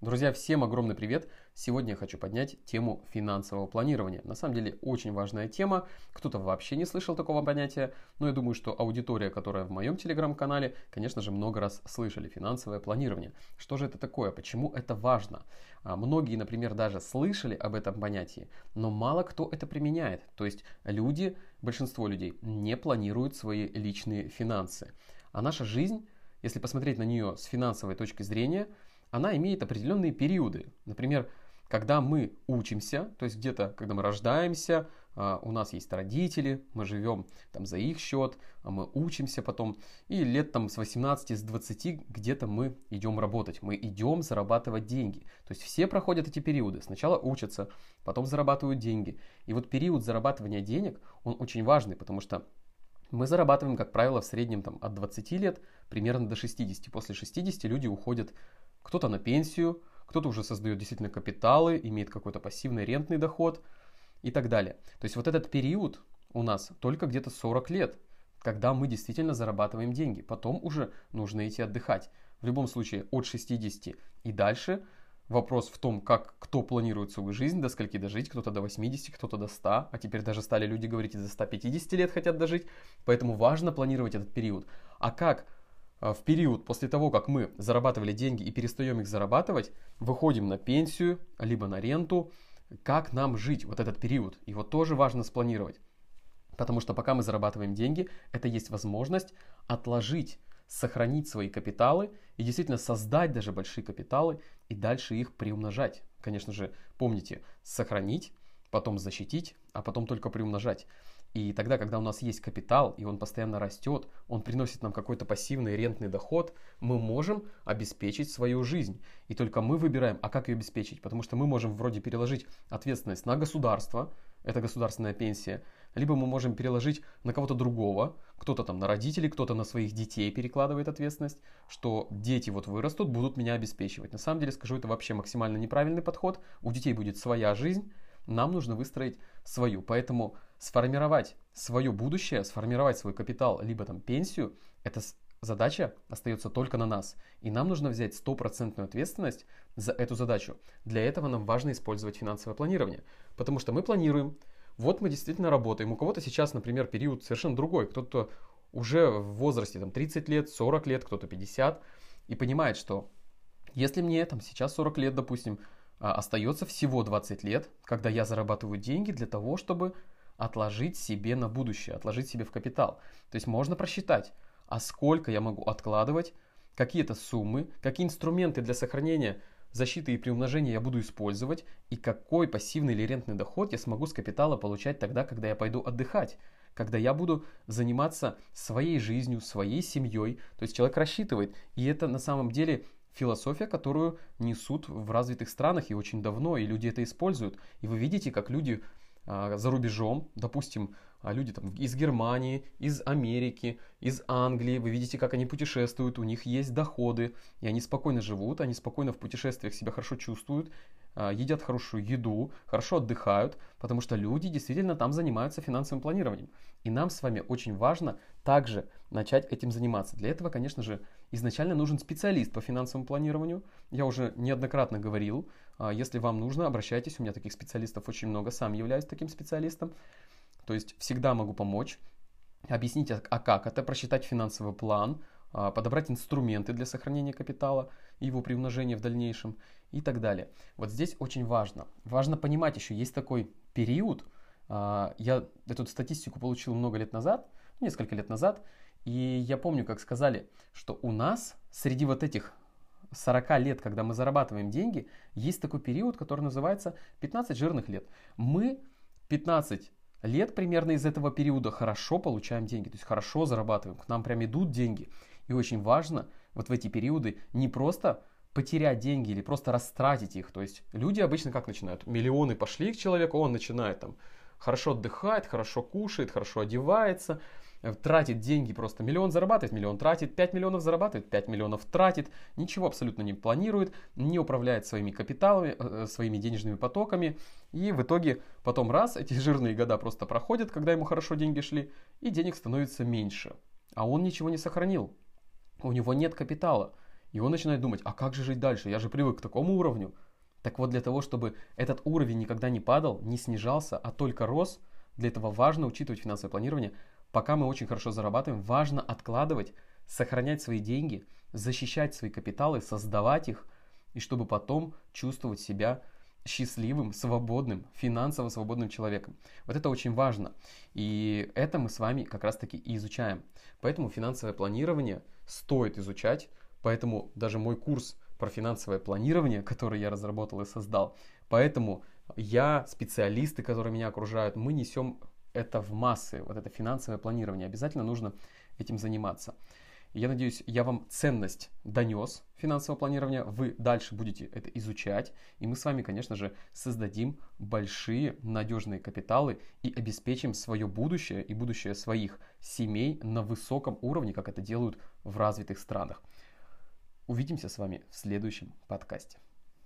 Друзья, всем огромный привет! Сегодня я хочу поднять тему финансового планирования. На самом деле очень важная тема. Кто-то вообще не слышал такого понятия, но я думаю, что аудитория, которая в моем телеграм-канале, конечно же, много раз слышали финансовое планирование. Что же это такое? Почему это важно? А, многие, например, даже слышали об этом понятии, но мало кто это применяет. То есть люди, большинство людей не планируют свои личные финансы. А наша жизнь, если посмотреть на нее с финансовой точки зрения – она имеет определенные периоды. Например, когда мы учимся, то есть где-то, когда мы рождаемся, а, у нас есть родители, мы живем там за их счет, а мы учимся потом, и лет там с 18, с 20 где-то мы идем работать, мы идем зарабатывать деньги. То есть все проходят эти периоды. Сначала учатся, потом зарабатывают деньги. И вот период зарабатывания денег, он очень важный, потому что мы зарабатываем, как правило, в среднем там, от 20 лет примерно до 60. После 60 люди уходят кто-то на пенсию, кто-то уже создает действительно капиталы, имеет какой-то пассивный рентный доход и так далее. То есть вот этот период у нас только где-то 40 лет, когда мы действительно зарабатываем деньги. Потом уже нужно идти отдыхать. В любом случае от 60 и дальше вопрос в том, как кто планирует свою жизнь, до скольки дожить, кто-то до 80, кто-то до 100, а теперь даже стали люди говорить, и до 150 лет хотят дожить, поэтому важно планировать этот период. А как в период после того, как мы зарабатывали деньги и перестаем их зарабатывать, выходим на пенсию, либо на ренту, как нам жить вот этот период. Его тоже важно спланировать. Потому что пока мы зарабатываем деньги, это есть возможность отложить, сохранить свои капиталы и действительно создать даже большие капиталы и дальше их приумножать. Конечно же, помните, сохранить, потом защитить, а потом только приумножать. И тогда, когда у нас есть капитал, и он постоянно растет, он приносит нам какой-то пассивный рентный доход, мы можем обеспечить свою жизнь. И только мы выбираем, а как ее обеспечить. Потому что мы можем вроде переложить ответственность на государство, это государственная пенсия, либо мы можем переложить на кого-то другого, кто-то там на родителей, кто-то на своих детей перекладывает ответственность, что дети вот вырастут, будут меня обеспечивать. На самом деле, скажу, это вообще максимально неправильный подход. У детей будет своя жизнь, нам нужно выстроить свою. Поэтому сформировать свое будущее, сформировать свой капитал, либо там пенсию, эта задача остается только на нас. И нам нужно взять стопроцентную ответственность за эту задачу. Для этого нам важно использовать финансовое планирование. Потому что мы планируем, вот мы действительно работаем. У кого-то сейчас, например, период совершенно другой. Кто-то уже в возрасте там, 30 лет, 40 лет, кто-то 50. И понимает, что если мне там сейчас 40 лет, допустим, а, остается всего 20 лет, когда я зарабатываю деньги для того, чтобы отложить себе на будущее, отложить себе в капитал. То есть можно просчитать, а сколько я могу откладывать, какие-то суммы, какие инструменты для сохранения защиты и приумножения я буду использовать, и какой пассивный или рентный доход я смогу с капитала получать тогда, когда я пойду отдыхать, когда я буду заниматься своей жизнью, своей семьей. То есть человек рассчитывает, и это на самом деле философия, которую несут в развитых странах и очень давно, и люди это используют. И вы видите, как люди за рубежом, допустим, а, люди там из Германии, из Америки, из Англии, вы видите, как они путешествуют, у них есть доходы, и они спокойно живут, они спокойно в путешествиях себя хорошо чувствуют, а, едят хорошую еду, хорошо отдыхают, потому что люди действительно там занимаются финансовым планированием. И нам с вами очень важно также начать этим заниматься. Для этого, конечно же, изначально нужен специалист по финансовому планированию. Я уже неоднократно говорил, а, если вам нужно, обращайтесь, у меня таких специалистов очень много, сам являюсь таким специалистом. То есть всегда могу помочь, объяснить, а, как это, просчитать финансовый план, а, подобрать инструменты для сохранения капитала и его приумножения в дальнейшем и так далее. Вот здесь очень важно. Важно понимать еще, есть такой период, а, я эту статистику получил много лет назад, несколько лет назад, и я помню, как сказали, что у нас среди вот этих 40 лет, когда мы зарабатываем деньги, есть такой период, который называется 15 жирных лет. Мы 15 лет примерно из этого периода хорошо получаем деньги, то есть хорошо зарабатываем, к нам прям идут деньги. И очень важно вот в эти периоды не просто потерять деньги или просто растратить их. То есть люди обычно как начинают? Миллионы пошли к человеку, он начинает там хорошо отдыхает, хорошо кушает, хорошо одевается, тратит деньги просто миллион зарабатывает, миллион тратит, 5 миллионов зарабатывает, 5 миллионов тратит, ничего абсолютно не планирует, не управляет своими капиталами, э, э, своими денежными потоками. И в итоге потом раз, эти жирные года просто проходят, когда ему хорошо деньги шли, и денег становится меньше. А он ничего не сохранил. У него нет капитала. И он начинает думать, а как же жить дальше? Я же привык к такому уровню. Так вот, для того, чтобы этот уровень никогда не падал, не снижался, а только рос, для этого важно учитывать финансовое планирование. Пока мы очень хорошо зарабатываем, важно откладывать, сохранять свои деньги, защищать свои капиталы, создавать их, и чтобы потом чувствовать себя счастливым, свободным, финансово свободным человеком. Вот это очень важно. И это мы с вами как раз таки и изучаем. Поэтому финансовое планирование стоит изучать. Поэтому даже мой курс про финансовое планирование, который я разработал и создал, поэтому я, специалисты, которые меня окружают, мы несем это в массы, вот это финансовое планирование. Обязательно нужно этим заниматься. Я надеюсь, я вам ценность донес финансового планирования, вы дальше будете это изучать, и мы с вами, конечно же, создадим большие надежные капиталы и обеспечим свое будущее и будущее своих семей на высоком уровне, как это делают в развитых странах. Увидимся с вами в следующем подкасте.